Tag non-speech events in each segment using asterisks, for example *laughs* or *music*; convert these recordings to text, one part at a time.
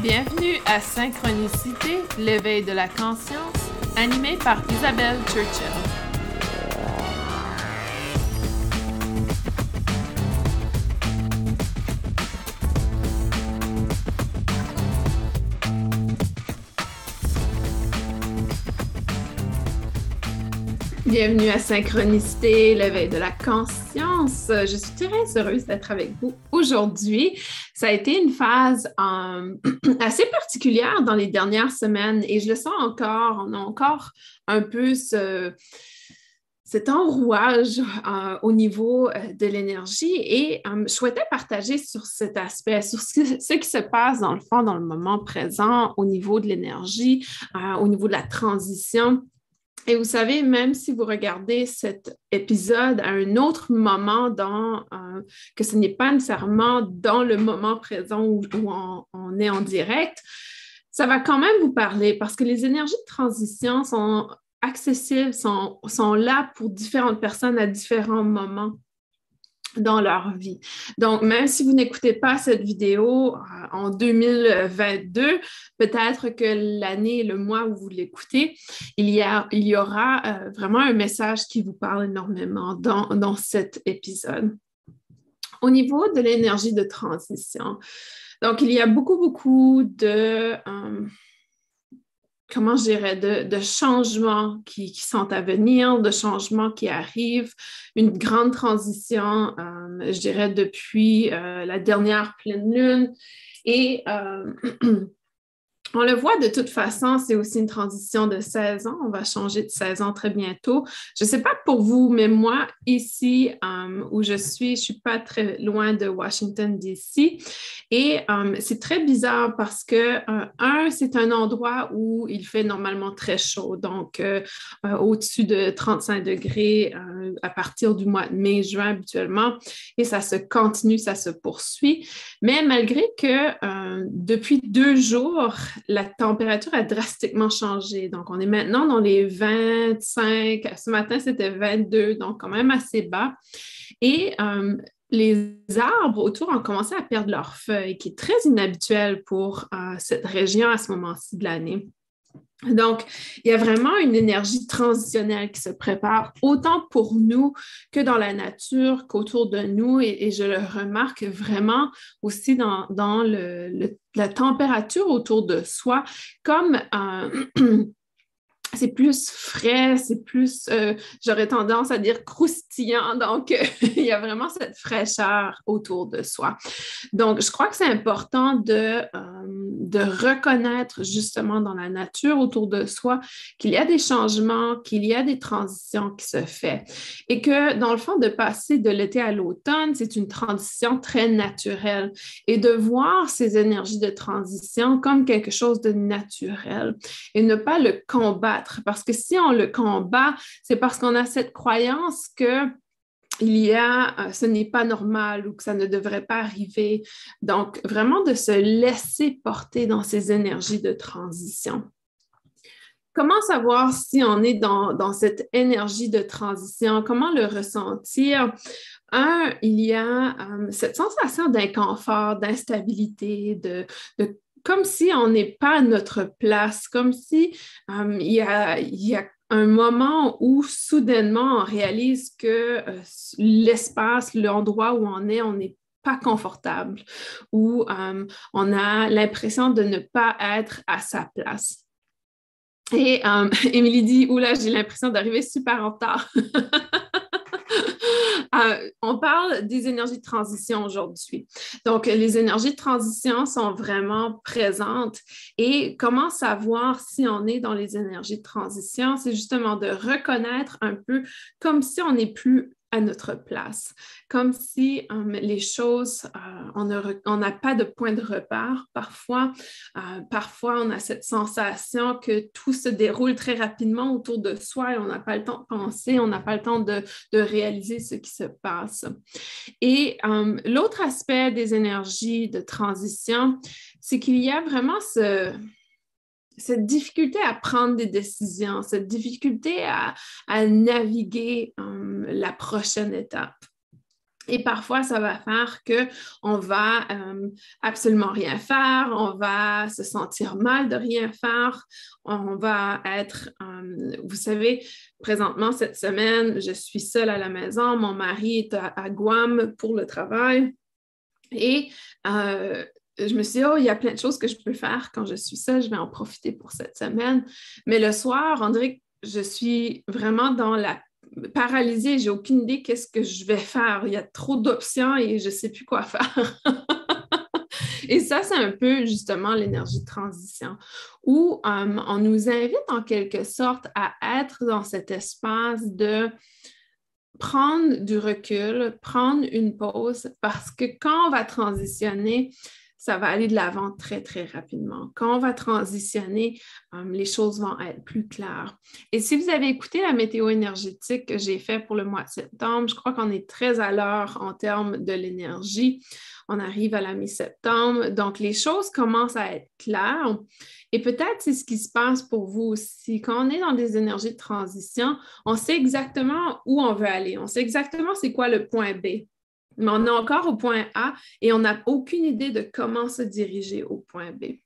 Bienvenue à Synchronicité, l'éveil de la conscience, animé par Isabelle Churchill. Bienvenue à Synchronicité, l'éveil de la conscience. Je suis très heureuse d'être avec vous aujourd'hui. Ça a été une phase euh, *clears throat* assez particulière dans les dernières semaines et je le sens encore. On a encore un peu ce, cet enrouage euh, au niveau euh, de l'énergie et je souhaitais partager sur cet aspect, sur ce, qui se passe dans le fond, dans le moment présent, au niveau de l'énergie, au niveau de la transition et vous savez, même si vous regardez cet épisode à un autre moment, euh, que ce n'est pas nécessairement dans le moment présent où, on, est en direct, ça va quand même vous parler parce que les énergies de transition sont accessibles, sont là pour différentes personnes à différents moments dans leur vie. Donc, même si vous n'écoutez pas cette vidéo euh, en 2022, peut-être que l'année et le mois où vous l'écoutez, il, y il y aura euh, vraiment un message qui vous parle énormément dans, dans cet épisode. Au niveau de l'énergie de transition, donc il y a beaucoup, beaucoup de... Euh, comment je dirais, de, changements qui, sont à venir, de changements qui arrivent, une grande transition, euh, je dirais, depuis euh, la dernière pleine lune. Et euh, *clears throat* On le voit de toute façon, c'est aussi une transition de 16 ans. On va changer de 16 ans très bientôt. Je ne sais pas pour vous, mais moi, ici euh, où je suis, je ne suis pas très loin de Washington, D.C. Et euh, c'est très bizarre parce que, euh, un, c'est un endroit où il fait normalement très chaud, donc au-dessus de 35 degrés à partir du mois de mai, juin habituellement. Et ça se continue, ça se poursuit. Mais malgré que depuis deux jours, la température a drastiquement changé. Donc, on est maintenant dans les 25. Ce matin, c'était 22, donc quand même assez bas. Et euh, les arbres autour ont commencé à perdre leurs feuilles, qui est très inhabituel pour euh, cette région à ce moment-ci de l'année. Donc, il y a vraiment une énergie transitionnelle qui se prépare, autant pour nous que dans la nature, qu'autour de nous. Et, je le remarque vraiment aussi dans, la température autour de soi, comme euh, *clears throat* c'est plus frais, c'est plus, euh, j'aurais tendance à dire croustillant. Donc, *laughs* il y a vraiment cette fraîcheur autour de soi. Donc, je crois que c'est important de, euh, de reconnaître justement dans la nature autour de soi qu'il y a des changements, qu'il y a des transitions qui se font. Et que dans le fond, de passer de l'été à l'automne, c'est une transition très naturelle. Et de voir ces énergies de transition comme quelque chose de naturel et ne pas le combattre. Parce que si on le combat, c'est parce qu'on a cette croyance que il y a, euh, ce n'est pas normal ou que ça ne devrait pas arriver. Donc, vraiment de se laisser porter dans ces énergies de transition. Comment savoir si on est dans, cette énergie de transition? Comment le ressentir? Un, il y a euh, cette sensation d'inconfort, d'instabilité, de, de comme si on n'est pas à notre place, comme si euh, il, y a, un moment où soudainement on réalise que euh, l'espace, l'endroit où on est, on n'est pas confortable, où euh, on a l'impression de ne pas être à sa place. Et *laughs* Émilie dit, oula, j'ai l'impression d'arriver super en retard. *laughs* Euh, on parle des énergies de transition aujourd'hui. Donc, les énergies de transition sont vraiment présentes. Et comment savoir si on est dans les énergies de transition? C'est justement de reconnaître un peu comme si on n'est plus à notre place, comme si euh, les choses, euh, on n'a pas de point de repère. Parfois, euh, parfois, on a cette sensation que tout se déroule très rapidement autour de soi et on n'a pas le temps de penser, on n'a pas le temps de, de, réaliser ce qui se passe. Et l'autre aspect des énergies de transition, c'est qu'il y a vraiment ce, cette difficulté à prendre des décisions, cette difficulté à, naviguer euh, la prochaine étape. Et parfois, ça va faire qu'on va euh, absolument rien faire, on va se sentir mal de rien faire, on va être, euh, vous savez, présentement, cette semaine, je suis seule à la maison, mon mari est à, Guam pour le travail. Et je me suis dit, oh, il y a plein de choses que je peux faire quand je suis seule, je vais en profiter pour cette semaine. Mais le soir, on dirait que je suis vraiment dans la paralysée, j'ai aucune idée qu'est-ce que je vais faire. Il y a trop d'options et je ne sais plus quoi faire. *laughs* et ça, c'est un peu justement l'énergie de transition, où euh, on nous invite en quelque sorte à être dans cet espace de prendre du recul, prendre une pause, parce que quand on va transitionner, ça va aller de l'avant très, très rapidement. Quand on va transitionner, euh, les choses vont être plus claires. Et si vous avez écouté la météo énergétique que j'ai faite pour le mois de septembre, je crois qu'on est très à l'heure en termes de l'énergie. On arrive à la mi-septembre, donc les choses commencent à être claires. Et peut-être c'est ce qui se passe pour vous aussi. Quand on est dans des énergies de transition, on sait exactement où on veut aller. On sait exactement c'est quoi le point B mais on est encore au point A et on n'a aucune idée de comment se diriger au point B.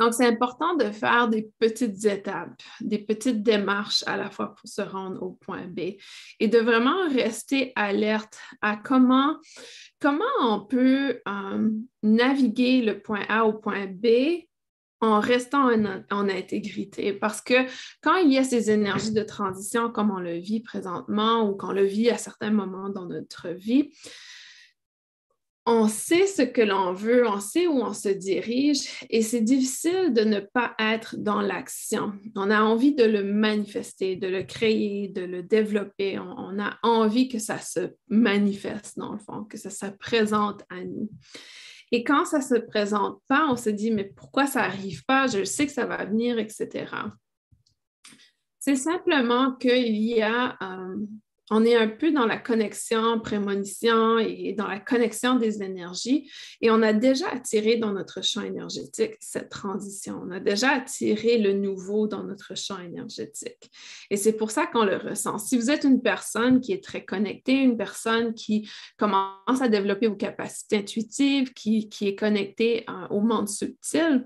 Donc, c'est important de faire des petites étapes, des petites démarches à la fois pour se rendre au point B et de vraiment rester alerte à comment, comment on peut euh, naviguer le point A au point B en restant en, intégrité. Parce que quand il y a ces énergies de transition comme on le vit présentement ou qu'on le vit à certains moments dans notre vie, on sait ce que l'on veut, on sait où on se dirige et c'est difficile de ne pas être dans l'action. On a envie de le manifester, de le créer, de le développer. On, a envie que ça se manifeste dans le fond, que ça se présente à nous. Et quand ça ne se présente pas, on se dit, mais pourquoi ça n'arrive pas? Je sais que ça va venir, etc. C'est simplement qu'il y a euh, on est un peu dans la connexion prémonition et dans la connexion des énergies et on a déjà attiré dans notre champ énergétique cette transition. On a déjà attiré le nouveau dans notre champ énergétique. Et c'est pour ça qu'on le ressent. Si vous êtes une personne qui est très connectée, une personne qui commence à développer vos capacités intuitives, qui, est connectée euh, au monde subtil,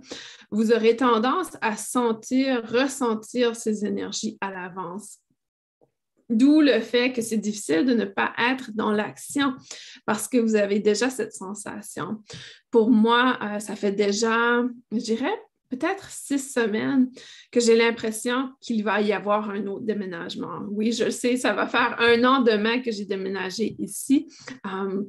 vous aurez tendance à sentir, ressentir ces énergies à l'avance. D'où le fait que c'est difficile de ne pas être dans l'action parce que vous avez déjà cette sensation. Pour moi, euh, ça fait déjà, je dirais, peut-être six semaines que j'ai l'impression qu'il va y avoir un autre déménagement. Oui, je sais, ça va faire un an demain que j'ai déménagé ici. Euh,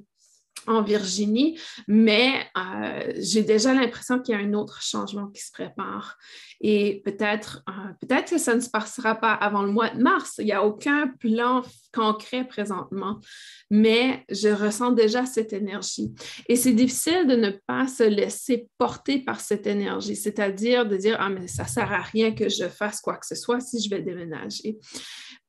en Virginie, mais euh, j'ai déjà l'impression qu'il y a un autre changement qui se prépare. Et peut-être euh, peut-être que ça ne se passera pas avant le mois de mars. Il n'y a aucun plan concret présentement, mais je ressens déjà cette énergie. Et c'est difficile de ne pas se laisser porter par cette énergie, c'est-à-dire de dire, ah, mais ça ne sert à rien que je fasse quoi que ce soit si je vais déménager.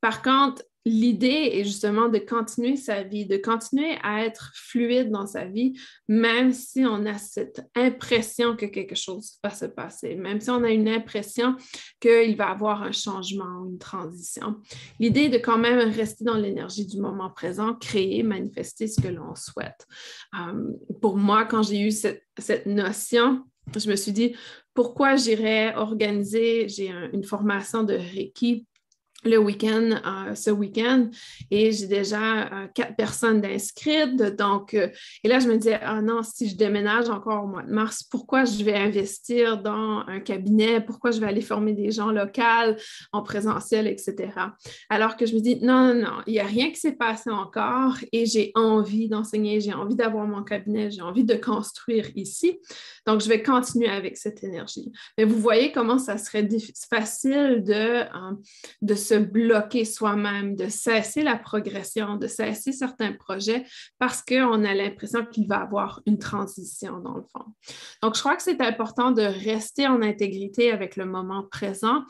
Par contre, l'idée est justement de continuer sa vie, de continuer à être fluide dans sa vie, même si on a cette impression que quelque chose va se passer, même si on a une impression qu'il va y avoir un changement une transition. L'idée est de quand même rester dans l'énergie du moment présent, créer, manifester ce que l'on souhaite. Euh, pour moi, quand j'ai eu cette, notion, je me suis dit, pourquoi j'irais organiser, j'ai une formation de Reiki le week-end, euh, ce week-end, et j'ai déjà euh, quatre personnes d'inscrites. Donc, euh, et là, je me disais, ah non, si je déménage encore au mois de mars, pourquoi je vais investir dans un cabinet? Pourquoi je vais aller former des gens locaux en présentiel, etc. Alors que je me dis, non, non, non, il n'y a rien qui s'est passé encore et j'ai envie d'enseigner, j'ai envie d'avoir mon cabinet, j'ai envie de construire ici. Donc, je vais continuer avec cette énergie. Mais vous voyez comment ça serait facile de, de se bloquer soi-même, de cesser la progression, de cesser certains projets parce qu'on a l'impression qu'il va y avoir une transition dans le fond. Donc, je crois que c'est important de rester en intégrité avec le moment présent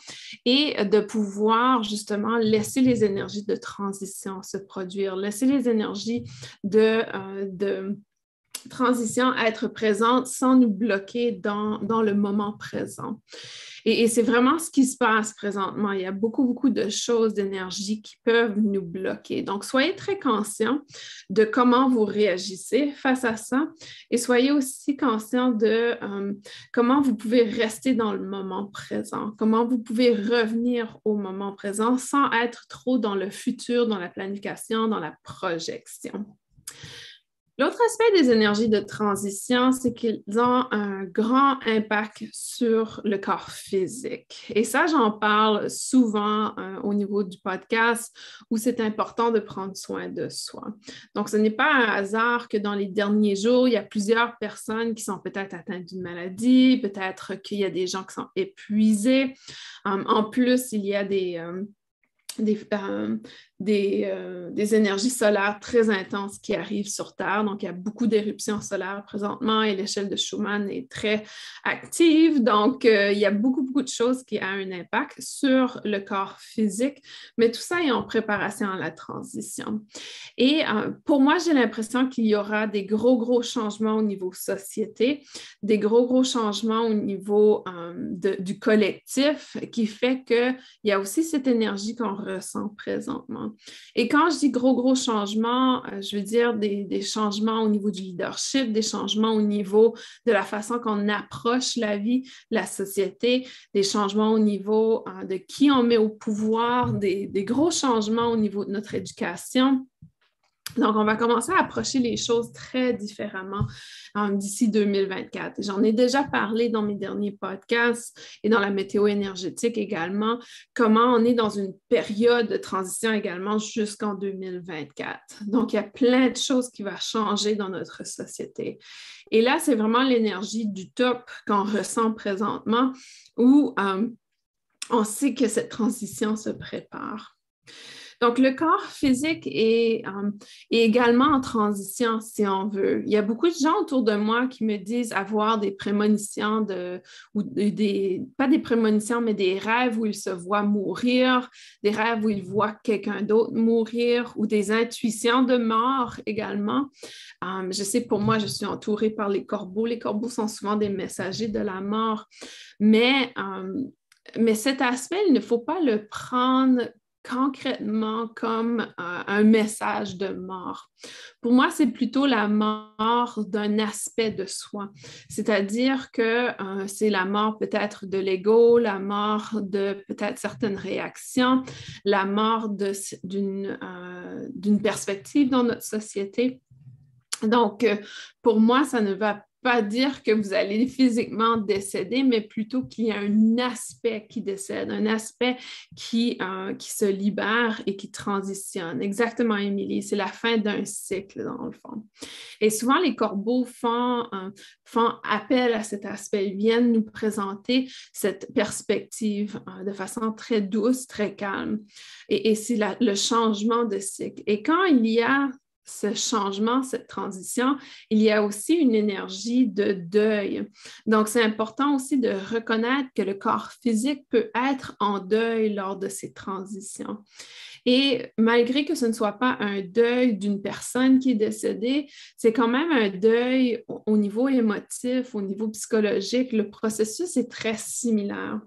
et de pouvoir justement laisser les énergies de transition se produire, laisser les énergies de, euh, de transition être présente sans nous bloquer dans, dans le moment présent. Et, c'est vraiment ce qui se passe présentement. Il y a beaucoup, beaucoup de choses, d'énergie qui peuvent nous bloquer. Donc, soyez très conscient de comment vous réagissez face à ça et soyez aussi conscient de euh, comment vous pouvez rester dans le moment présent, comment vous pouvez revenir au moment présent sans être trop dans le futur, dans la planification, dans la projection. L'autre aspect des énergies de transition, c'est qu'ils ont un grand impact sur le corps physique. Et ça, j'en parle souvent euh, au niveau du podcast où c'est important de prendre soin de soi. Donc, ce n'est pas un hasard que dans les derniers jours, il y a plusieurs personnes qui sont peut-être atteintes d'une maladie, peut-être qu'il y a des gens qui sont épuisés. Euh, en plus, il y a des... Euh, des, énergies solaires très intenses qui arrivent sur Terre. Donc, il y a beaucoup d'éruptions solaires présentement et l'échelle de Schumann est très active. Donc, euh, il y a beaucoup, beaucoup de choses qui ont un impact sur le corps physique, mais tout ça est en préparation à la transition. Et euh, pour moi, j'ai l'impression qu'il y aura des gros, gros changements au niveau société, des gros, gros changements au niveau du collectif qui fait qu'il y a aussi cette énergie qu'on ressent présentement. Et quand je dis gros, gros changements, euh, je veux dire des, changements au niveau du leadership, des changements au niveau de la façon qu'on approche la vie, la société, des changements au niveau euh, de qui on met au pouvoir, des gros changements au niveau de notre éducation. Donc, on va commencer à approcher les choses très différemment euh, d'ici 2024. J'en ai déjà parlé dans mes derniers podcasts et dans la météo énergétique également, comment on est dans une période de transition également jusqu'en 2024. Donc, il y a plein de choses qui vont changer dans notre société. Et là, c'est vraiment l'énergie du top qu'on ressent présentement où euh, on sait que cette transition se prépare. Donc, le corps physique est, euh, est, également en transition, si on veut. Il y a beaucoup de gens autour de moi qui me disent avoir des prémonitions, de, ou des, pas des prémonitions, mais des rêves où ils se voient mourir, des rêves où ils voient quelqu'un d'autre mourir, ou des intuitions de mort également. Euh, je sais, pour moi, je suis entourée par les corbeaux. Les corbeaux sont souvent des messagers de la mort, mais... Euh, mais cet aspect, il ne faut pas le prendre concrètement comme euh, un message de mort. Pour moi, c'est plutôt la mort d'un aspect de soi, c'est-à-dire que euh, c'est la mort peut-être de l'ego, la mort de peut-être certaines réactions, la mort euh, d'une perspective dans notre société. Donc, pour moi, ça ne va pas dire que vous allez physiquement décéder, mais plutôt qu'il y a un aspect qui décède, un aspect qui, euh, qui se libère et qui transitionne. Exactement, Émilie, c'est la fin d'un cycle dans le fond. Et souvent, les corbeaux font, euh, font appel à cet aspect, ils viennent nous présenter cette perspective euh, de façon très douce, très calme. Et, et c'est le changement de cycle. Et quand il y a ce changement, cette transition, il y a aussi une énergie de deuil. Donc, c'est important aussi de reconnaître que le corps physique peut être en deuil lors de ces transitions. Et malgré que ce ne soit pas un deuil d'une personne qui est décédée, c'est quand même un deuil au niveau émotif, au niveau psychologique. Le processus est très similaire.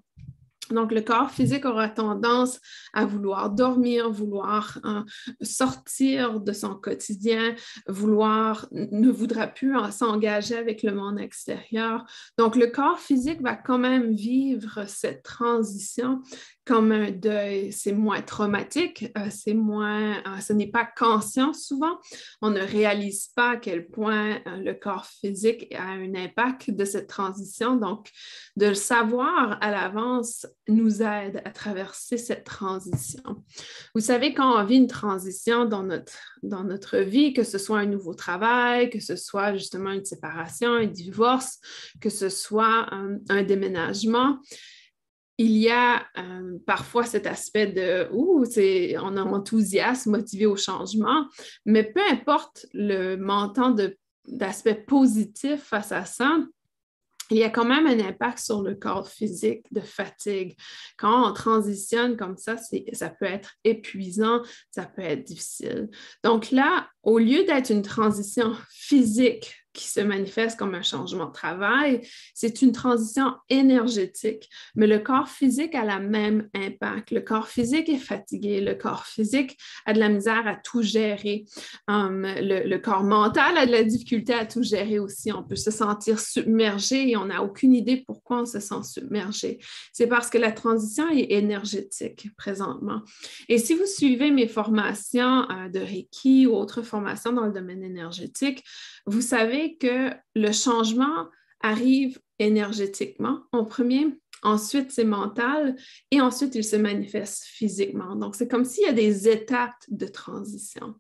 Donc, le corps physique aura tendance à vouloir dormir, vouloir hein, sortir de son quotidien, vouloir, ne voudra plus s'engager avec le monde extérieur. Donc, le corps physique va quand même vivre cette transition comme un deuil. C'est moins traumatique, euh, c'est moins, euh, ce n'est pas conscient souvent. On ne réalise pas à quel point euh, le corps physique a un impact de cette transition. Donc, de le savoir à l'avance nous aide à traverser cette transition. Vous savez, quand on vit une transition dans notre, dans notre vie, que ce soit un nouveau travail, que ce soit justement une séparation, un divorce, que ce soit un déménagement, il y a euh, parfois cet aspect de ouh, on a enthousiasme, motivé au changement, mais peu importe le montant d'aspect positif face à ça, il y a quand même un impact sur le corps physique de fatigue. Quand on transitionne comme ça, ça peut être épuisant, ça peut être difficile. Donc là, au lieu d'être une transition physique qui se manifeste comme un changement de travail, c'est une transition énergétique. Mais le corps physique a le même impact. Le corps physique est fatigué, le corps physique a de la misère à tout gérer. Hum, le, corps mental a de la difficulté à tout gérer aussi. On peut se sentir submergé et on n'a aucune idée pourquoi on se sent submergé. C'est parce que la transition est énergétique présentement. Et si vous suivez mes formations euh, de Reiki ou autres formations dans le domaine énergétique, vous savez que le changement arrive énergétiquement en premier, ensuite c'est mental et ensuite il se manifeste physiquement. Donc c'est comme s'il y a des étapes de transition.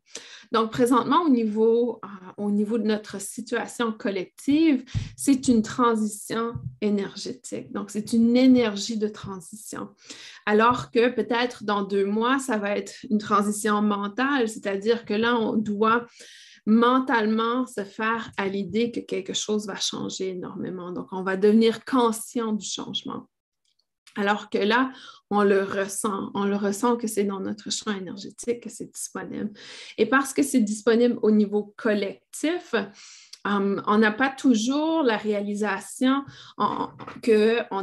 Donc présentement au niveau, euh, au niveau de notre situation collective, c'est une transition énergétique. Donc c'est une énergie de transition. Alors que peut-être dans deux mois, ça va être une transition mentale, c'est-à-dire que là on doit mentalement se faire à l'idée que quelque chose va changer énormément. Donc, on va devenir conscient du changement. Alors que là, on le ressent, on le ressent que c'est dans notre champ énergétique que c'est disponible. Et parce que c'est disponible au niveau collectif, um, on n'a pas toujours la réalisation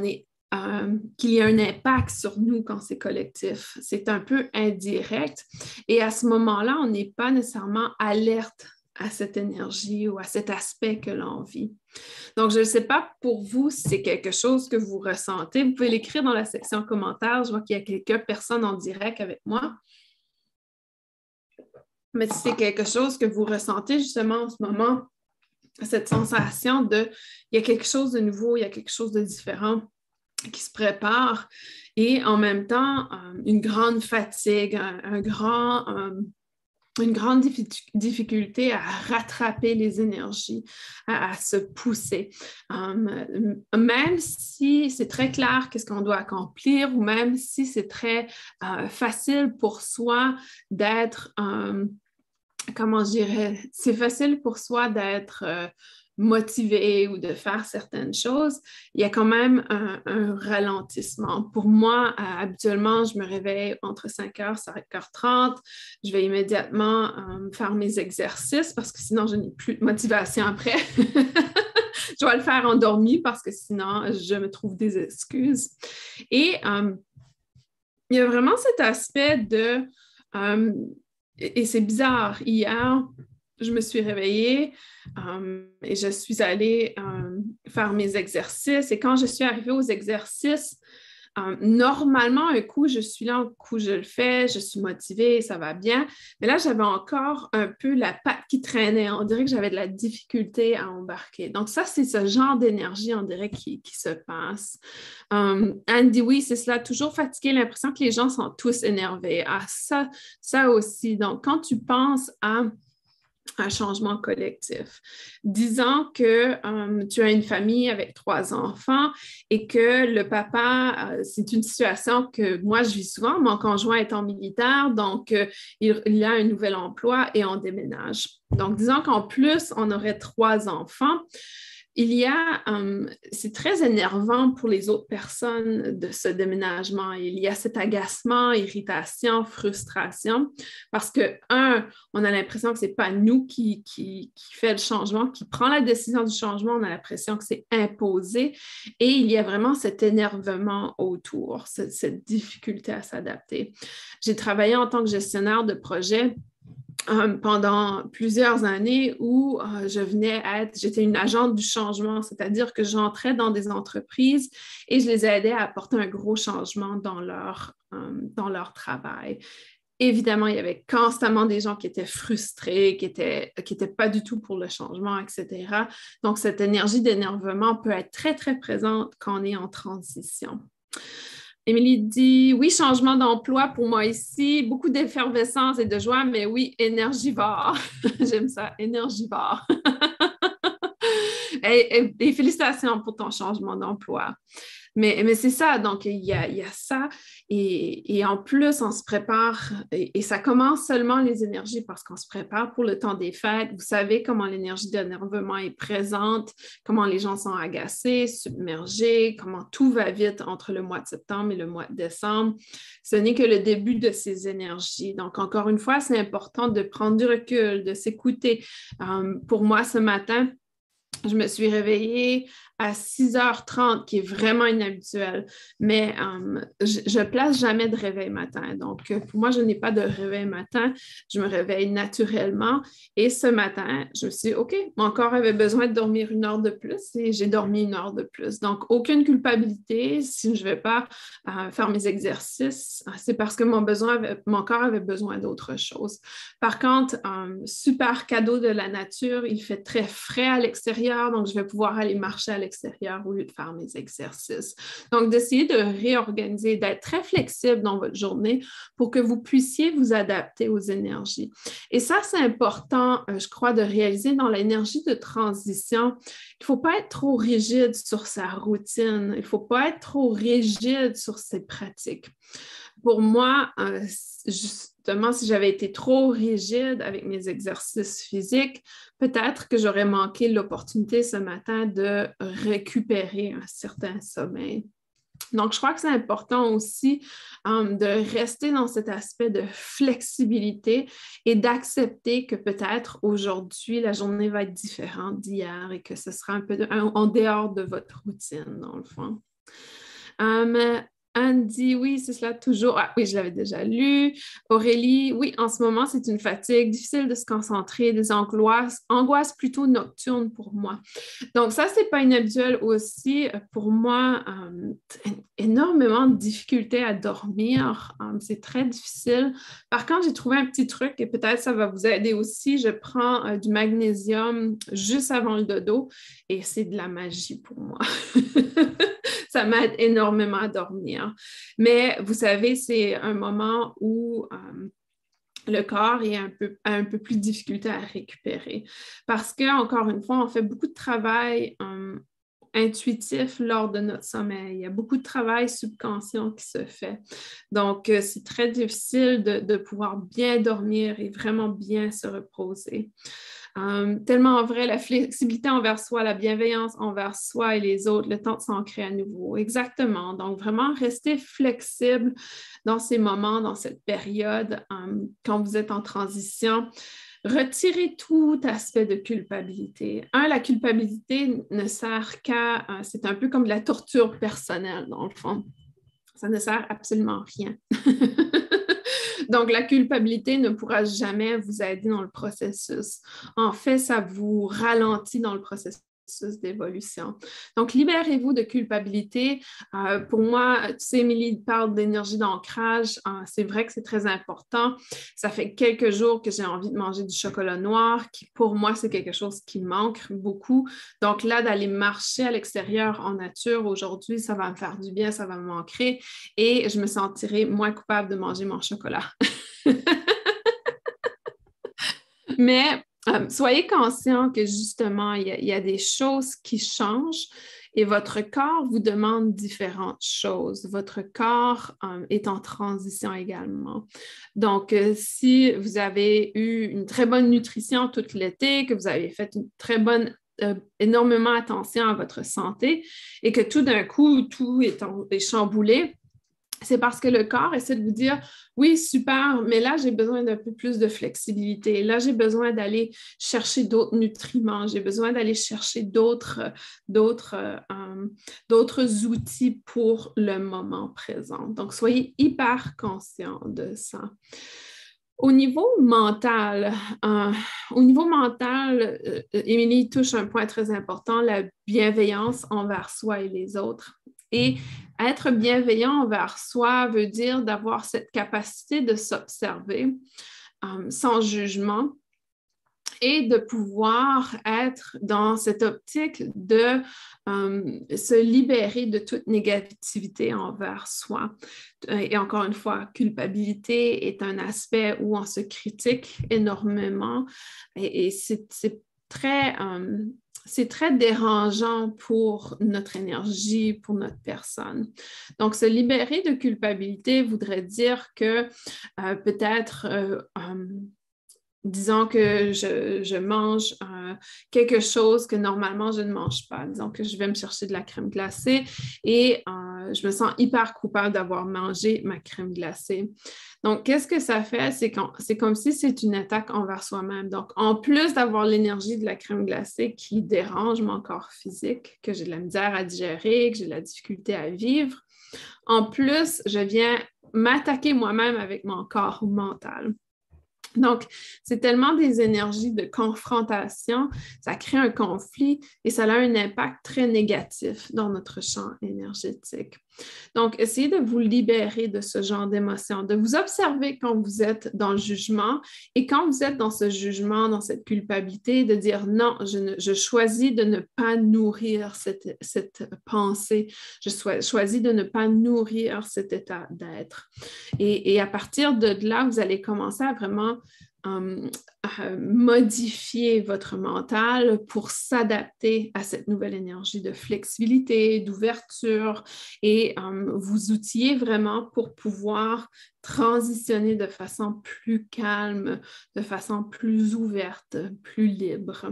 est um, qu'il y a un impact sur nous quand c'est collectif. C'est un peu indirect. Et à ce moment-là, on n'est pas nécessairement alerte à cette énergie ou à cet aspect que l'on vit. Donc, je ne sais pas pour vous si c'est quelque chose que vous ressentez. Vous pouvez l'écrire dans la section commentaires. Je vois qu'il y a quelques personnes en direct avec moi. Mais si c'est quelque chose que vous ressentez justement en ce moment, cette sensation de il y a quelque chose de nouveau, il y a quelque chose de différent qui se prépare et en même temps euh, une grande fatigue, un, grand... Euh, une grande difficulté à rattraper les énergies, à, se pousser. Hum, même si c'est très clair qu'est-ce qu'on doit accomplir ou même si c'est très euh, facile pour soi d'être, hum, comment je dirais, c'est facile pour soi d'être euh, motiver ou de faire certaines choses, il y a quand même un, ralentissement. Pour moi, euh, habituellement, je me réveille entre 5h et 5h30. Je vais immédiatement euh, faire mes exercices parce que sinon, je n'ai plus de motivation après. *laughs* je dois le faire endormi parce que sinon, je me trouve des excuses. Et euh, il y a vraiment cet aspect de... et c'est bizarre, hier, je me suis réveillée euh, et je suis allée euh, faire mes exercices. Et quand je suis arrivée aux exercices, euh, normalement, un coup, je suis là, un coup, je le fais, je suis motivée, ça va bien. Mais là, j'avais encore un peu la patte qui traînait. On dirait que j'avais de la difficulté à embarquer. Donc, ça, c'est ce genre d'énergie, on dirait, qui, qui se passe. Andy, oui, c'est cela, toujours fatigué, l'impression que les gens sont tous énervés. Ah, ça, ça aussi. Donc, quand tu penses à un changement collectif. Disons que euh, tu as une famille avec trois enfants et que le papa, euh, c'est une situation que moi je vis souvent, mon conjoint étant militaire, donc euh, il, il, a un nouvel emploi et on déménage. Donc disons qu'en plus, on aurait trois enfants il y a, hum, c'est très énervant pour les autres personnes de ce déménagement. Il y a cet agacement, irritation, frustration, parce que, un, on a l'impression que ce n'est pas nous qui, qui, fait le changement, qui prend la décision du changement, on a l'impression que c'est imposé, et il y a vraiment cet énervement autour, cette, cette difficulté à s'adapter. J'ai travaillé en tant que gestionnaire de projet euh, pendant plusieurs années où euh, je venais être, j'étais une agente du changement, c'est-à-dire que j'entrais dans des entreprises et je les aidais à apporter un gros changement dans leur, euh, dans leur travail. Évidemment, il y avait constamment des gens qui étaient frustrés, qui n'étaient qui étaient pas du tout pour le changement, etc. Donc, cette énergie d'énervement peut être très, très présente quand on est en transition. Émilie dit oui, changement d'emploi pour moi ici, beaucoup d'effervescence et de joie, mais oui, énergivore. *laughs* J'aime ça, énergivore. *laughs* et, et, félicitations pour ton changement d'emploi. Mais, c'est ça, donc il y a, ça. Et, en plus, on se prépare, et, ça commence seulement les énergies parce qu'on se prépare pour le temps des fêtes. Vous savez comment l'énergie d'énervement est présente, comment les gens sont agacés, submergés, comment tout va vite entre le mois de septembre et le mois de décembre. Ce n'est que le début de ces énergies. Donc, encore une fois, c'est important de prendre du recul, de s'écouter. Euh, pour moi, ce matin, je me suis réveillée à 6h30, qui est vraiment inhabituel. Mais euh, je, ne place jamais de réveil matin. Donc, euh, pour moi, je n'ai pas de réveil matin. Je me réveille naturellement. Et ce matin, je me suis dit, OK, mon corps avait besoin de dormir une heure de plus et j'ai dormi une heure de plus. Donc, aucune culpabilité si je ne vais pas euh, faire mes exercices. C'est parce que mon, besoin mon corps avait besoin d'autre chose. Par contre, super cadeau de la nature, il fait très frais à l'extérieur, donc je vais pouvoir aller marcher à l'extérieur extérieur au lieu de faire mes exercices. Donc, d'essayer de réorganiser, d'être très flexible dans votre journée pour que vous puissiez vous adapter aux énergies. Et ça, c'est important, euh, je crois, de réaliser dans l'énergie de transition. Il ne faut pas être trop rigide sur sa routine. Il ne faut pas être trop rigide sur ses pratiques. Pour moi, euh, si j'avais été trop rigide avec mes exercices physiques, peut-être que j'aurais manqué l'opportunité ce matin de récupérer un certain sommeil. Donc, je crois que c'est important aussi um, de rester dans cet aspect de flexibilité et d'accepter que peut-être aujourd'hui, la journée va être différente d'hier et que ce sera un peu en dehors de votre routine, dans le fond. Um, Anne dit oui, c'est cela toujours. Ah oui, je l'avais déjà lu. Aurélie, oui, en ce moment, c'est une fatigue, difficile de se concentrer, des angoisses, angoisses plutôt nocturnes pour moi. Donc, ça, c'est pas inhabituel aussi. Pour moi, euh, énormément de difficultés à dormir. Euh, c'est très difficile. Par contre, j'ai trouvé un petit truc et peut-être ça va vous aider aussi. Je prends euh, du magnésium juste avant le dodo et c'est de la magie pour moi. *laughs* ça m'aide énormément à dormir. Mais vous savez, c'est un moment où euh, le corps est un peu, a un peu plus de difficulté à récupérer. Parce que, encore une fois, on fait beaucoup de travail euh, intuitif lors de notre sommeil. Il y a beaucoup de travail subconscient qui se fait. Donc, euh, c'est très difficile de, de, pouvoir bien dormir et vraiment bien se reposer. Euh, tellement vrai, la flexibilité envers soi, la bienveillance envers soi et les autres, le temps de s'ancrer à nouveau. Exactement. Donc, vraiment rester flexible dans ces moments, dans cette période, euh, quand vous êtes en transition. Retirez tout aspect de culpabilité. Un, la culpabilité ne sert qu'à, euh, c'est un peu comme de la torture personnelle, dans le fond. Ça ne sert absolument rien. *laughs* Donc, la culpabilité ne pourra jamais vous aider dans le processus. En fait, ça vous ralentit dans le processus d'évolution. Donc, libérez-vous de culpabilité. Euh, pour moi, tu sais, Émilie parle d'énergie d'ancrage. Euh, c'est vrai que c'est très important. Ça fait quelques jours que j'ai envie de manger du chocolat noir, qui pour moi, c'est quelque chose qui manque beaucoup. Donc là, d'aller marcher à l'extérieur en nature aujourd'hui, ça va me faire du bien, ça va me manquer et je me sentirai moins coupable de manger mon chocolat. *laughs* Mais euh, soyez conscient que justement, il y, a, des choses qui changent et votre corps vous demande différentes choses. Votre corps euh, est en transition également. Donc, euh, si vous avez eu une très bonne nutrition toute l'été, que vous avez fait une très bonne énormément attention à votre santé et que tout d'un coup, tout est, est chamboulé, c'est parce que le corps essaie de vous dire oui, super, mais là, j'ai besoin d'un peu plus de flexibilité. Là, j'ai besoin d'aller chercher d'autres nutriments. J'ai besoin d'aller chercher d'autres, d'autres, euh, outils pour le moment présent. Donc, soyez hyper conscient de ça. Au niveau mental, euh, au niveau mental, euh, Émilie touche un point très important, la bienveillance envers soi et les autres. Et être bienveillant envers soi veut dire d'avoir cette capacité de s'observer euh, sans jugement et de pouvoir être dans cette optique de euh, se libérer de toute négativité envers soi. Et encore une fois, culpabilité est un aspect où on se critique énormément et, c'est très... Euh, c'est très dérangeant pour notre énergie, pour notre personne. Donc, se libérer de culpabilité voudrait dire que euh, peut-être euh, euh, disons que je, mange euh, quelque chose que normalement je ne mange pas. Disons que je vais me chercher de la crème glacée et euh, je me sens hyper coupable d'avoir mangé ma crème glacée. Donc, qu'est-ce que ça fait? C'est comme si c'est une attaque envers soi-même. Donc, en plus d'avoir l'énergie de la crème glacée qui dérange mon corps physique, que j'ai de la misère à digérer, que j'ai de la difficulté à vivre, en plus, je viens m'attaquer moi-même avec mon corps mental. Donc, c'est tellement des énergies de confrontation, ça crée un conflit et ça a un impact très négatif dans notre champ énergétique. Donc, essayez de vous libérer de ce genre d'émotions, de vous observer quand vous êtes dans le jugement et quand vous êtes dans ce jugement, dans cette culpabilité, de dire non, je, choisis de ne pas nourrir cette, pensée, je choisis de ne pas nourrir cet état d'être. Et à partir de là, vous allez commencer à vraiment euh, modifier votre mental pour s'adapter à cette nouvelle énergie de flexibilité, d'ouverture et euh, vous outiller vraiment pour pouvoir transitionner de façon plus calme, de façon plus ouverte, plus libre.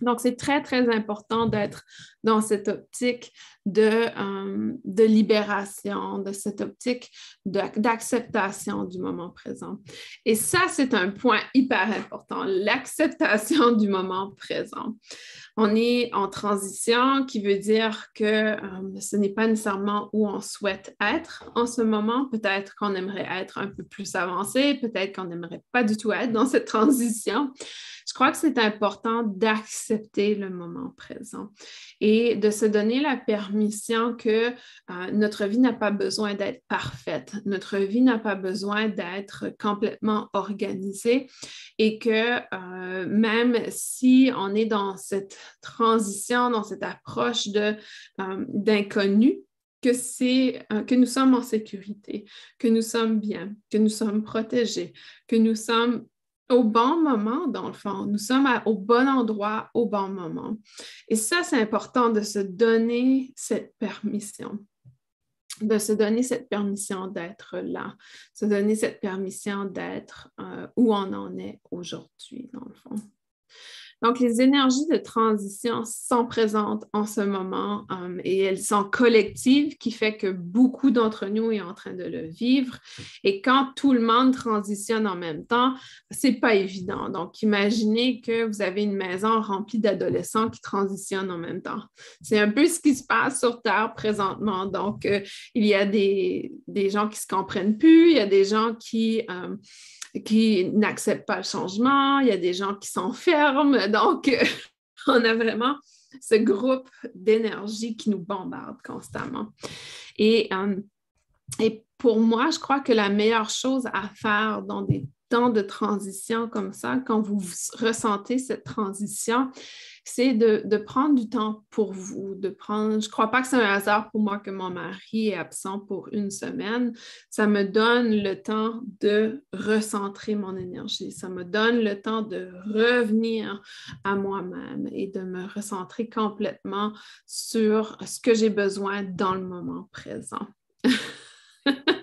Donc, c'est très, très important d'être dans cette optique de, euh, de libération, de cette optique d'acceptation du moment présent. Et ça, c'est un point hyper important, l'acceptation du moment présent. On est en transition, qui veut dire que euh, ce n'est pas nécessairement où on souhaite être en ce moment. Peut-être qu'on aimerait être un peu plus avancé, peut-être qu'on n'aimerait pas du tout être dans cette transition. Je crois que c'est important d'accepter le moment présent et de se donner la permission que euh, notre vie n'a pas besoin d'être parfaite, notre vie n'a pas besoin d'être complètement organisée et que euh, même si on est dans cette transition, dans cette approche euh, d'inconnu, que que nous sommes en sécurité, que nous sommes bien, que nous sommes protégés, que nous sommes au bon moment, dans le fond. Nous sommes au bon endroit, au bon moment. Et ça, c'est important de se donner cette permission de se donner cette permission d'être là, se donner cette permission d'être euh, où on en est aujourd'hui, dans le fond. Donc, les énergies de transition sont présentes en ce moment um, et elles sont collectives, qui fait que beaucoup d'entre nous est en train de le vivre. Et quand tout le monde transitionne en même temps, c'est pas évident. Donc, imaginez que vous avez une maison remplie d'adolescents qui transitionnent en même temps. C'est un peu ce qui se passe sur Terre présentement. Donc, euh, il y a des, gens qui se comprennent plus, il y a des gens qui... Um, qui n'acceptent pas le changement, il y a des gens qui s'enferment. Donc, *laughs* on a vraiment ce groupe d'énergie qui nous bombarde constamment. Et, euh, et pour moi, je crois que la meilleure chose à faire dans des temps de transition comme ça, quand vous ressentez cette transition, c'est de, prendre du temps pour vous, de prendre, je ne crois pas que c'est un hasard pour moi que mon mari est absent pour une semaine. Ça me donne le temps de recentrer mon énergie. Ça me donne le temps de revenir à moi-même et de me recentrer complètement sur ce que j'ai besoin dans le moment présent. *laughs*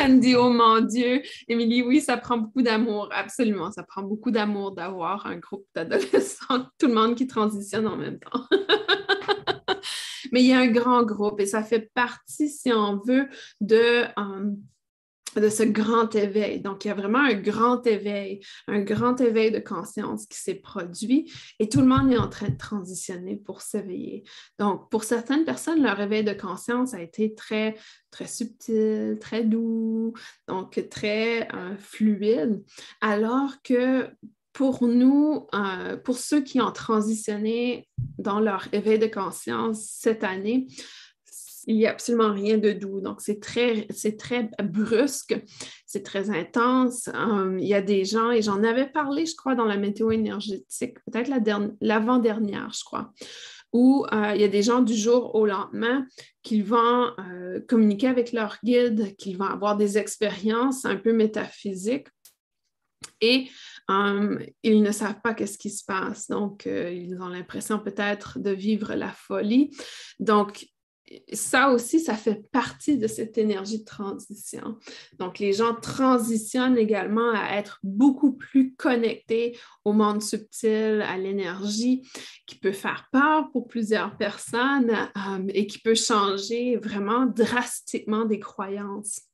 Anne dit, oh mon Dieu. Émilie, oui, ça prend beaucoup d'amour. Absolument, ça prend beaucoup d'amour d'avoir un groupe d'adolescents, *laughs* tout le monde qui transitionne en même temps. *laughs* Mais il y a un grand groupe et ça fait partie, si on veut, de... Euh, de ce grand éveil. Donc, il y a vraiment un grand éveil, un grand éveil de conscience qui s'est produit et tout le monde est en train de transitionner pour s'éveiller. Donc, pour certaines personnes, leur éveil de conscience a été très, très subtil, très doux, donc très euh, fluide, alors que pour nous, euh, pour ceux qui ont transitionné dans leur éveil de conscience cette année, il n'y a absolument rien de doux. Donc, c'est très, c'est très brusque, c'est très intense. Euh, il y a des gens, et j'en avais parlé, je crois, dans la météo énergétique, peut-être l'avant-dernière, je crois, où euh, il y a des gens du jour au lendemain qui vont euh, communiquer avec leur guide, qui vont avoir des expériences un peu métaphysiques. Et ils ne savent pas qu'est-ce qui se passe. Donc, ils ont l'impression peut-être de vivre la folie. Donc, ça aussi, ça fait partie de cette énergie de transition. Donc, les gens transitionnent également à être beaucoup plus connectés au monde subtil, à l'énergie, qui peut faire peur pour plusieurs personnes euh, et qui peut changer vraiment drastiquement des croyances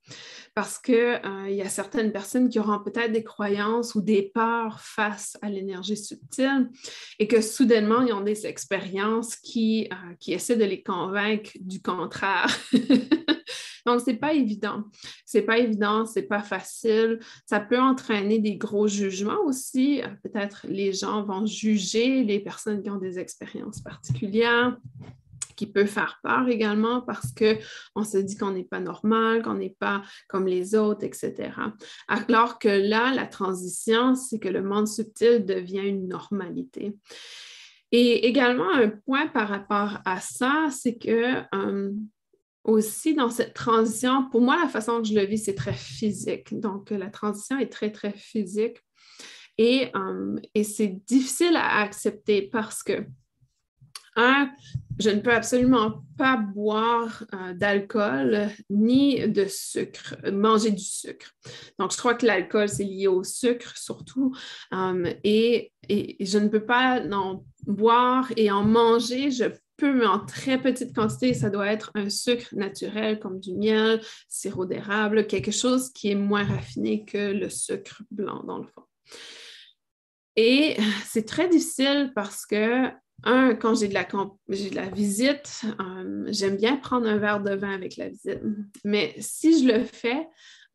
parce qu'il euh, y a certaines personnes qui auront peut-être des croyances ou des peurs face à l'énergie subtile et que soudainement, ils ont des expériences qui, euh, essaient de les convaincre du contraire. *laughs* Donc, ce n'est pas évident. Ce n'est pas évident, ce n'est pas facile. Ça peut entraîner des gros jugements aussi. Euh, peut-être les gens vont juger les personnes qui ont des expériences particulières qui peut faire peur également parce qu'on se dit qu'on n'est pas normal, qu'on n'est pas comme les autres, etc. Alors que là, la transition, c'est que le monde subtil devient une normalité. Et également, un point par rapport à ça, c'est que euh, aussi dans cette transition, pour moi, la façon que je le vis, c'est très physique. Donc, la transition est très, très physique. Et, euh, et c'est difficile à accepter parce que un, je ne peux absolument pas boire euh, d'alcool ni de sucre, manger du sucre. Donc, je crois que l'alcool, c'est lié au sucre surtout. Euh, et, je ne peux pas en boire et en manger. Je peux, mais en très petite quantité. Ça doit être un sucre naturel comme du miel, sirop d'érable, quelque chose qui est moins raffiné que le sucre blanc, dans le fond. Et c'est très difficile parce que un, quand j'ai de, la, de la visite, euh, j'aime bien prendre un verre de vin avec la visite. Mais si je le fais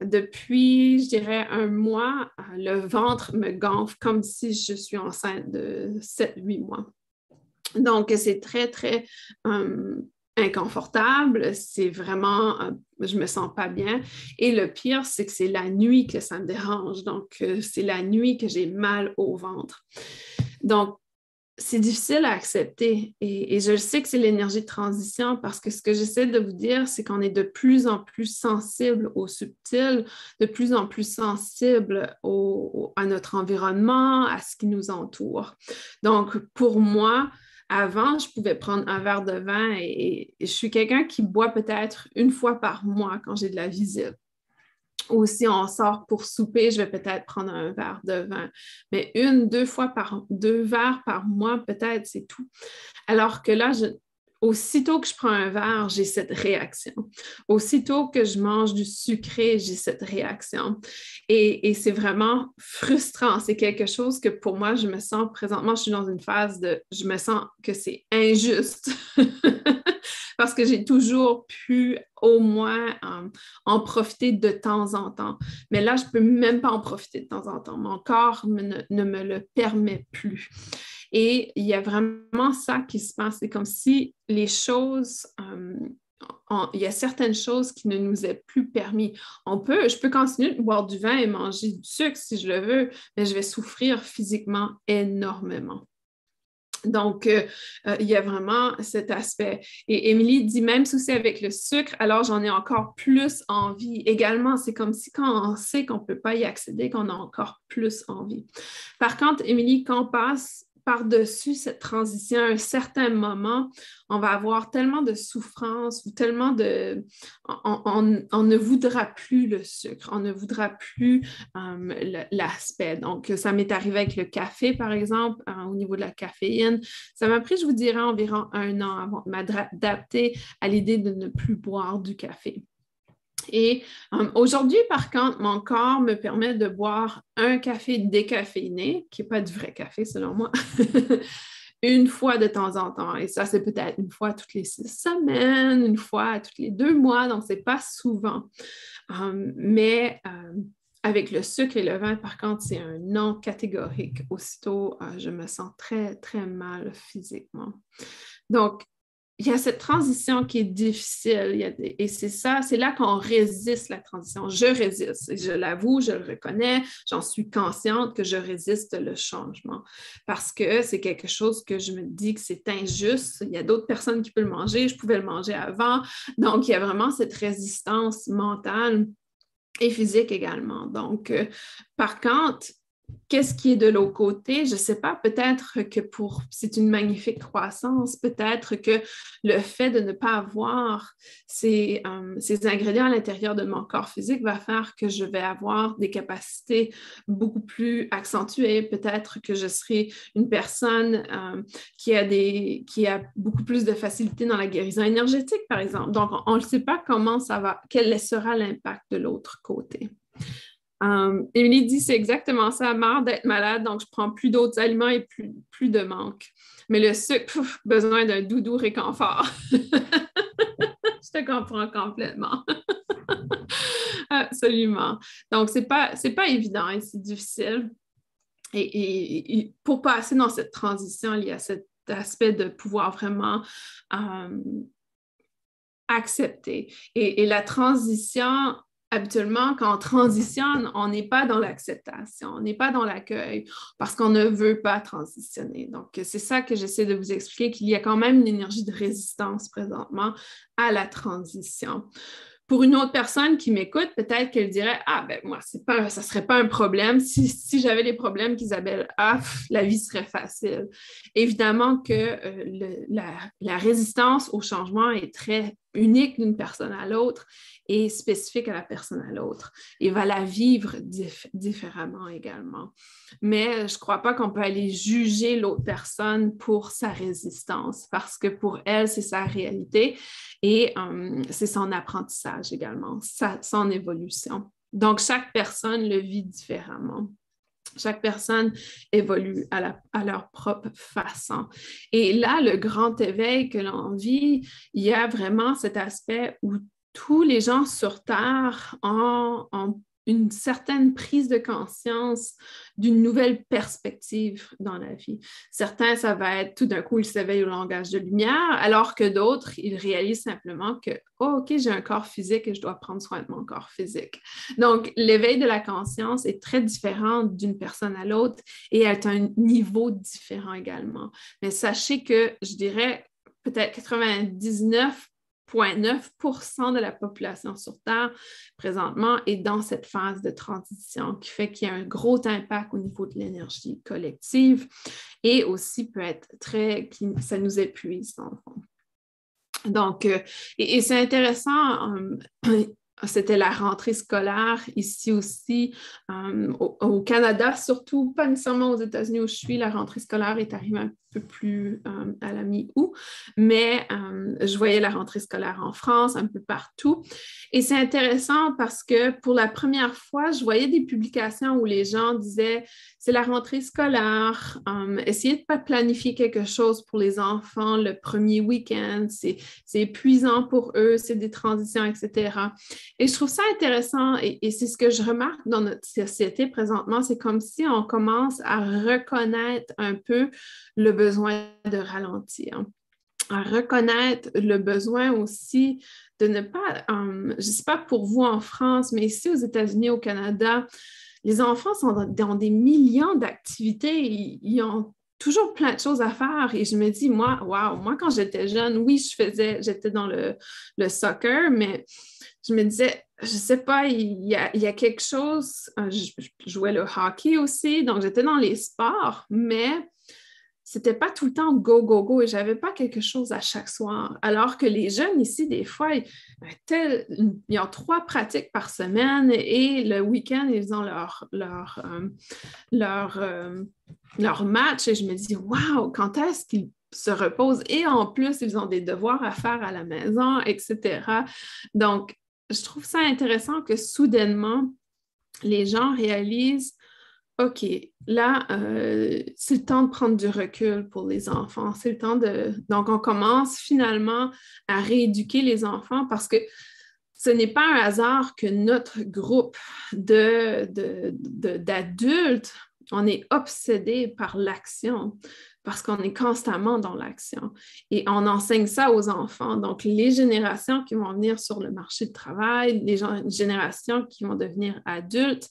depuis, je dirais, un mois, euh, le ventre me gonfle comme si je suis enceinte de 7-8 mois. Donc, c'est très, très euh, inconfortable. C'est vraiment, je me sens pas bien. Et le pire, c'est que c'est la nuit que ça me dérange. Donc, c'est la nuit que j'ai mal au ventre. Donc, c'est difficile à accepter. Et, je sais que c'est l'énergie de transition parce que ce que j'essaie de vous dire, c'est qu'on est de plus en plus sensible au subtil, de plus en plus sensible à notre environnement, à ce qui nous entoure. Donc, pour moi, avant, je pouvais prendre un verre de vin et je suis quelqu'un qui boit peut-être une fois par mois quand j'ai de la visite ou on sort pour souper, je vais peut-être prendre un verre de vin. Mais une, deux fois par deux verres par mois, peut-être, c'est tout. Alors que là, aussitôt que je prends un verre, j'ai cette réaction. Aussitôt que je mange du sucré, j'ai cette réaction. Et, c'est vraiment frustrant. C'est quelque chose que pour moi, je me sens présentement, je suis dans une phase de, je me sens que c'est injuste. *laughs* parce que j'ai toujours pu au moins euh, en profiter de temps en temps. Mais là, je ne peux même pas en profiter de temps en temps. Mon corps ne, me le permet plus. Et il y a vraiment ça qui se passe. C'est comme si les choses, euh, il y a certaines choses qui ne nous est plus permis. On peut, je peux continuer de boire du vin et manger du sucre si je le veux, mais je vais souffrir physiquement énormément. Donc, euh, euh, il y a vraiment cet aspect. Et Émilie dit même souci avec le sucre, alors j'en ai encore plus envie. Également, c'est comme si quand on sait qu'on ne peut pas y accéder, qu'on a encore plus envie. Par contre, Émilie, quand on passe par-dessus cette transition, à un certain moment, on va avoir tellement de souffrance ou tellement de... On, ne voudra plus le sucre, on ne voudra plus euh, l'aspect. Donc, ça m'est arrivé avec le café, par exemple, euh, au niveau de la caféine. Ça m'a pris, je vous dirais, environ un an avant de m'adapter à l'idée de ne plus boire du café. Et euh, aujourd'hui, par contre, mon corps me permet de boire un café décaféiné, qui n'est pas du vrai café selon moi, *laughs* une fois de temps en temps. Et ça, c'est peut-être une fois toutes les six semaines, une fois toutes les deux mois, donc ce n'est pas souvent. Euh, mais euh, avec le sucre et le vin, par contre, c'est un non catégorique. Aussitôt, je me sens très, très mal physiquement. Donc, il y a cette transition qui est difficile. et c'est ça, c'est là qu'on résiste la transition. Je résiste. Je l'avoue, je le reconnais, j'en suis consciente que je résiste le changement parce que c'est quelque chose que je me dis que c'est injuste. Il y a d'autres personnes qui peuvent le manger, je pouvais le manger avant. Donc, il y a vraiment cette résistance mentale et physique également. Donc, euh, par contre, qu'est-ce qui est de l'autre côté? Je ne sais pas, peut-être que pour c'est une magnifique croissance, peut-être que le fait de ne pas avoir ces, euh, ces, ingrédients à l'intérieur de mon corps physique va faire que je vais avoir des capacités beaucoup plus accentuées. Peut-être que je serai une personne euh, qui, a qui a beaucoup plus de facilité dans la guérison énergétique, par exemple. Donc, on ne sait pas comment ça va, quel sera l'impact de l'autre côté. Um, Émilie dit c'est exactement ça, marre d'être malade, donc je prends plus d'autres aliments et plus, plus de manque. Mais le sucre, besoin d'un doudou réconfort. *laughs* je te comprends complètement. *laughs* Absolument. Donc, ce n'est pas, pas évident et c'est difficile. Et, pour passer dans cette transition, il y a cet aspect de pouvoir vraiment um, accepter. et, la transition habituellement, quand on transitionne, on n'est pas dans l'acceptation, on n'est pas dans l'accueil parce qu'on ne veut pas transitionner. Donc, c'est ça que j'essaie de vous expliquer, qu'il y a quand même une énergie de résistance présentement à la transition. Pour une autre personne qui m'écoute, peut-être qu'elle dirait Ah, ben moi, pas, ça ne serait pas un problème. Si, j'avais les problèmes qu'Isabelle a, la vie serait facile. Évidemment que euh, la, résistance au changement est très unique d'une personne à l'autre et spécifique à la personne à l'autre et va la vivre différemment également. Mais je ne crois pas qu'on peut aller juger l'autre personne pour sa résistance parce que pour elle, c'est sa réalité et euh, c'est son apprentissage également, son évolution. Donc, chaque personne le vit différemment. Chaque personne évolue à, leur propre façon. Et là, le grand éveil que l'on vit, il y a vraiment cet aspect où tous les gens sur Terre ont, une certaine prise de conscience d'une nouvelle perspective dans la vie. Certains, ça va être tout d'un coup, ils s'éveillent au langage de lumière, alors que d'autres, ils réalisent simplement que, oh, OK, j'ai un corps physique et je dois prendre soin de mon corps physique. Donc, l'éveil de la conscience est très différent d'une personne à l'autre et à un niveau différent également. Mais sachez que, je dirais, peut-être 99 0,9% de la population sur Terre présentement est dans cette phase de transition qui fait qu'il y a un gros impact au niveau de l'énergie collective et aussi peut être très, ça nous épuise dans le fond. Donc, euh, et, c'est intéressant, euh, c'était la rentrée scolaire ici aussi, euh, au, Canada surtout, pas nécessairement aux États-Unis où je suis, la rentrée scolaire est arrivée un peu plus euh, à la mi-août, mais euh, je voyais la rentrée scolaire en France, un peu partout. Et c'est intéressant parce que pour la première fois, je voyais des publications où les gens disaient, c'est la rentrée scolaire, essayez de pas planifier quelque chose pour les enfants le premier week-end, c'est épuisant pour eux, c'est des transitions, etc. Et je trouve ça intéressant et, c'est ce que je remarque dans notre société présentement, c'est comme si on commence à reconnaître un peu le besoin de ralentir à reconnaître le besoin aussi de ne pas, euh, je ne sais pas pour vous en France, mais ici aux États-Unis, au Canada, les enfants sont dans, des millions d'activités, ils, ont toujours plein de choses à faire et je me dis, moi, waouh, moi quand j'étais jeune, oui, je faisais, j'étais dans le, le soccer, mais je me disais, je sais pas, il y a, quelque chose, euh, je, jouais le hockey aussi, donc j'étais dans les sports, mais c'était pas tout le temps go, go, go et j'avais pas quelque chose à chaque soir. Alors que les jeunes ici, des fois, ils, ont trois pratiques par semaine et le week-end, ils ont leur, leur, euh, leur, euh, leur match et je me dis, waouh, quand est-ce qu'ils se reposent? Et en plus, ils ont des devoirs à faire à la maison, etc. Donc, je trouve ça intéressant que soudainement, les gens réalisent OK, là, euh, c'est le temps de prendre du recul pour les enfants. C'est le temps de. Donc, on commence finalement à rééduquer les enfants parce que ce n'est pas un hasard que notre groupe d'adultes, de, on est obsédé par l'action parce qu'on est constamment dans l'action. Et on enseigne ça aux enfants. Donc, les générations qui vont venir sur le marché du travail, les générations qui vont devenir adultes,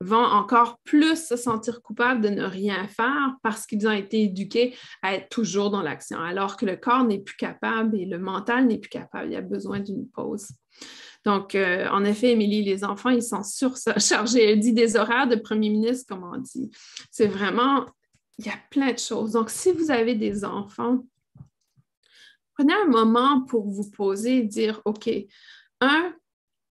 vont encore plus se sentir coupables de ne rien faire parce qu'ils ont été éduqués à être toujours dans l'action, alors que le corps n'est plus capable et le mental n'est plus capable. Il y a besoin d'une pause. Donc, euh, en effet, Émilie, les enfants, ils sont surchargés. *laughs* Elle dit des horaires de premier ministre, comme on dit. C'est vraiment, il y a plein de choses. Donc, si vous avez des enfants, prenez un moment pour vous poser et dire, OK, un,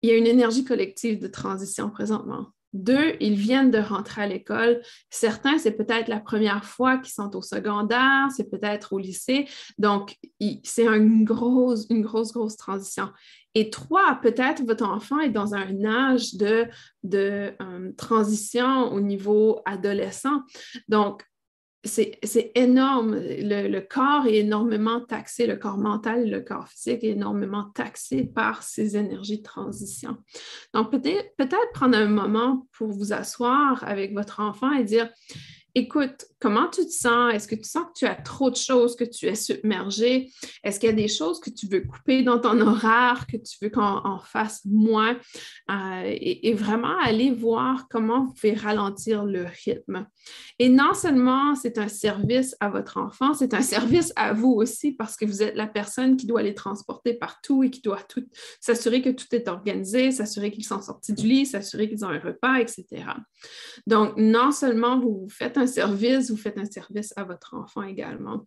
il y a une énergie collective de transition présentement. Deux, ils viennent de rentrer à l'école. Certains, c'est peut-être la première fois qu'ils sont au secondaire, c'est peut-être au lycée. Donc, c'est une grosse, une grosse, grosse transition. Et trois, peut-être votre enfant est dans un âge de, de euh, transition au niveau adolescent. Donc, c'est énorme. Le, corps est énormément taxé, le corps mental et le corps physique est énormément taxé par ces énergies de transition. Donc, peut-être peut prendre un moment pour vous asseoir avec votre enfant et dire, écoute, comment tu te sens? Est-ce que tu sens que tu as trop de choses, que tu es submergé? Est-ce qu'il y a des choses que tu veux couper dans ton horaire, que tu veux qu'on en fasse moins? Euh, et, vraiment aller voir comment vous pouvez ralentir le rythme. Et non seulement c'est un service à votre enfant, c'est un *laughs* service à vous aussi parce que vous êtes la personne qui doit les transporter partout et qui doit tout s'assurer que tout est organisé, s'assurer qu'ils sont sortis du lit, s'assurer qu'ils ont un repas, etc. Donc, non seulement vous faites un service, vous faites un service à votre enfant également.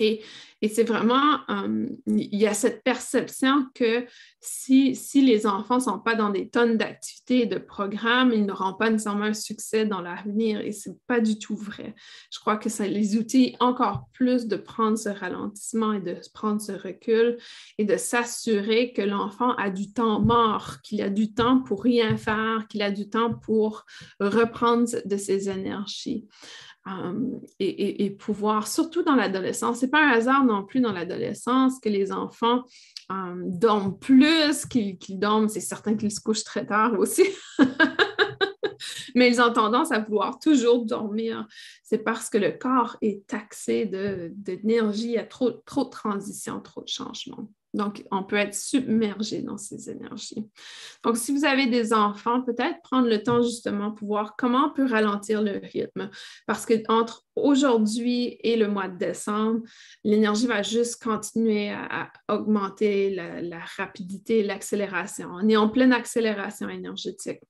Et, c'est vraiment, euh, il y a cette perception que si, si les enfants ne sont pas dans des tonnes d'activités et de programmes, ils n'auront pas nécessairement un succès dans l'avenir. Et ce n'est pas du tout vrai. Je crois que ça les outils encore plus de prendre ce ralentissement et de prendre ce recul et de s'assurer que l'enfant a du temps mort, qu'il a du temps pour rien faire, qu'il a du temps pour reprendre de ses énergies. Euh, et, pouvoir, surtout dans l'adolescence, c'est pas un hasard non plus dans l'adolescence que les enfants euh, dorment plus qu'ils dorment. C'est certain qu'ils se couchent très tard aussi. *laughs* Mais ils ont tendance à vouloir toujours dormir. C'est parce que le corps est taxé d'énergie, il y a trop, trop de transition, trop de changements. Donc, on peut être submergé dans ces énergies. Donc, si vous avez des enfants, peut-être prendre le temps justement pour voir comment on peut ralentir le rythme. Parce que entre aujourd'hui et le mois de décembre, l'énergie va juste continuer à, augmenter la, la rapidité, l'accélération. On est en pleine accélération énergétique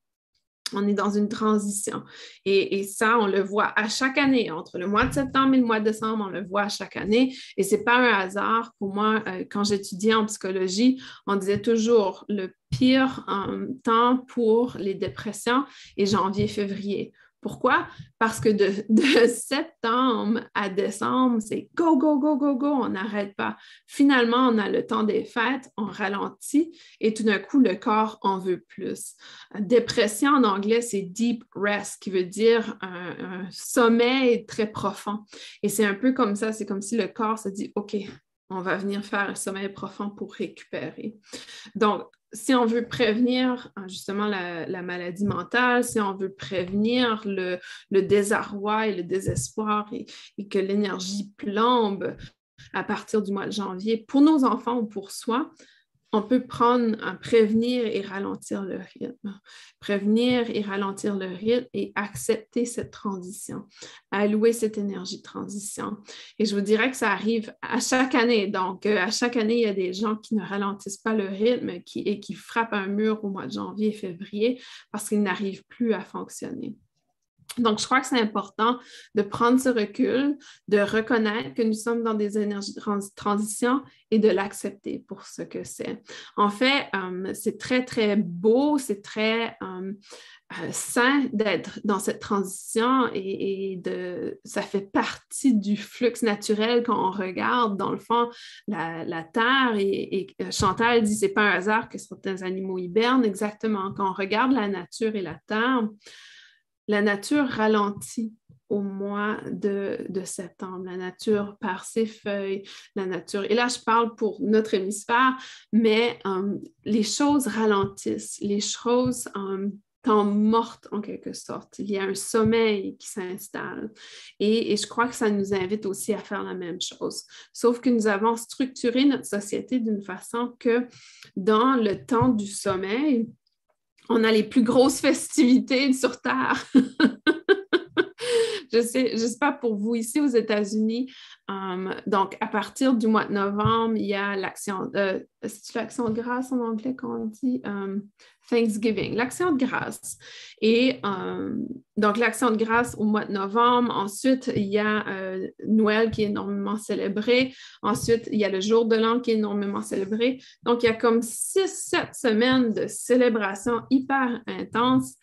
on est dans une transition. Et, ça, on le voit à chaque année. Entre le mois de septembre et le mois de décembre, on le voit à chaque année. Et ce n'est pas un hasard. Pour moi, euh, quand j'étudiais en psychologie, on disait toujours le pire euh, temps pour les dépressions est janvier-février. Pourquoi? Parce que *laughs* de, septembre à décembre, c'est go, go, go, go, go, on n'arrête pas. Finalement, on a le temps des fêtes, on ralentit et tout d'un coup, le corps en veut plus. Dépression en anglais, c'est deep rest, qui veut dire un, sommeil très profond. Et c'est un peu comme ça, c'est comme si le corps se dit, OK, on va venir faire un sommeil profond pour récupérer. Donc, si on veut prévenir hein, justement la, maladie mentale, si on veut prévenir le, désarroi et le désespoir et, et que l'énergie plombe à partir du mois de janvier pour nos enfants ou pour soi, on peut prendre, prévenir et ralentir le rythme. Prévenir et ralentir le rythme et accepter cette transition, allouer cette énergie de transition. Et je vous dirais que ça arrive à chaque année. Donc, euh, à chaque année, il y a des gens qui ne ralentissent pas le rythme et qui frappent un mur au mois de janvier et février parce qu'ils n'arrivent plus à fonctionner. Donc, je crois que c'est important de prendre ce recul, de reconnaître que nous sommes dans des énergies de transition et de l'accepter pour ce que c'est. En fait, euh, c'est très, très beau, c'est très euh, euh, sain d'être dans cette transition et, de, ça fait partie du flux naturel quand on regarde, dans le fond, la, Terre. Et, et Chantal dit, c'est pas un hasard que certains animaux hibernent. Exactement. Quand on regarde la nature et la Terre, la nature ralentit au mois de, septembre. La nature par ses feuilles, la nature. Et là, je parle pour notre hémisphère, mais euh, les choses ralentissent, les choses euh, tombent mortes en quelque sorte. Il y a un sommeil qui s'installe. Et, je crois que ça nous invite aussi à faire la même chose. Sauf que nous avons structuré notre société d'une façon que dans le temps du sommeil, on a les plus grosses festivités sur Terre. *laughs* je sais, je sais pas pour vous ici aux États-Unis. Um, donc, à partir du mois de novembre, il y a l'action, euh, c'est l'action de grâce en anglais qu'on dit? Um, Thanksgiving, l'action de grâce. Et um, donc, l'action de grâce au mois de novembre. Ensuite, il y a euh, Noël qui est énormément célébré. Ensuite, il y a le jour de l'an qui est énormément célébré. Donc, il y a comme six, sept semaines de célébration hyper intense.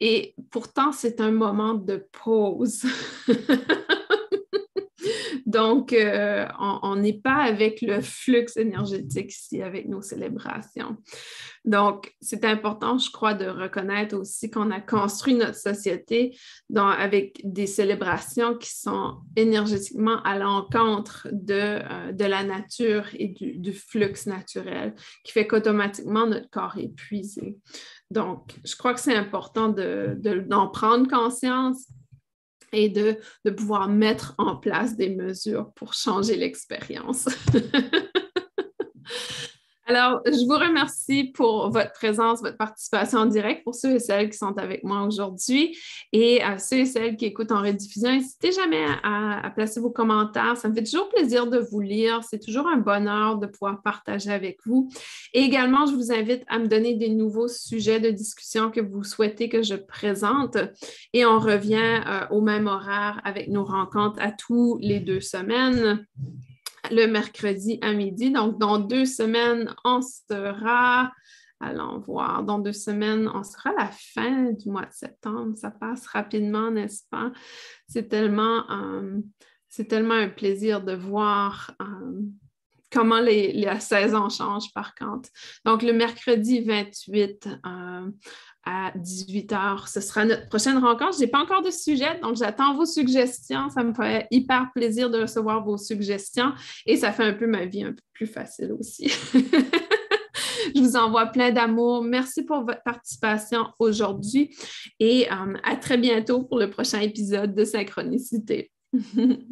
Et pourtant, c'est un moment de pause. *laughs* Donc, euh, on n'est pas avec le flux énergétique ici, avec nos célébrations. Donc, c'est important, je crois, de reconnaître aussi qu'on a construit notre société avec des célébrations qui sont énergétiquement à l'encontre de, euh, de, la nature et du, flux naturel, qui fait qu'automatiquement, notre corps est épuisé. Donc, je crois que c'est important d'en prendre conscience et de, pouvoir mettre en place des mesures pour changer l'expérience. *laughs* Alors, je vous remercie pour votre présence, votre participation en direct pour ceux et celles qui sont avec moi aujourd'hui et à ceux et celles qui écoutent en rediffusion. N'hésitez jamais à, placer vos commentaires. Ça me fait toujours plaisir de vous lire. C'est toujours un bonheur de pouvoir partager avec vous. Et également, je vous invite à me donner des nouveaux sujets de discussion que vous souhaitez que je présente. Et on revient euh, au même horaire avec nos rencontres à tous les deux semaines le mercredi à midi. Donc, dans deux semaines, on sera, allons voir, dans deux semaines, on sera à la fin du mois de septembre. Ça passe rapidement, n'est-ce pas? C'est tellement, euh, un plaisir de voir. Euh, comment les, la saison change par contre. Donc, le mercredi 28, à 18h. Ce sera notre prochaine rencontre. Je n'ai pas encore de sujet, donc j'attends vos suggestions. Ça me fait hyper plaisir de recevoir vos suggestions et ça fait un peu ma vie un peu plus facile aussi. *laughs* Je vous envoie plein d'amour. Merci pour votre participation aujourd'hui et euh, à très bientôt pour le prochain épisode de Synchronicité. *laughs*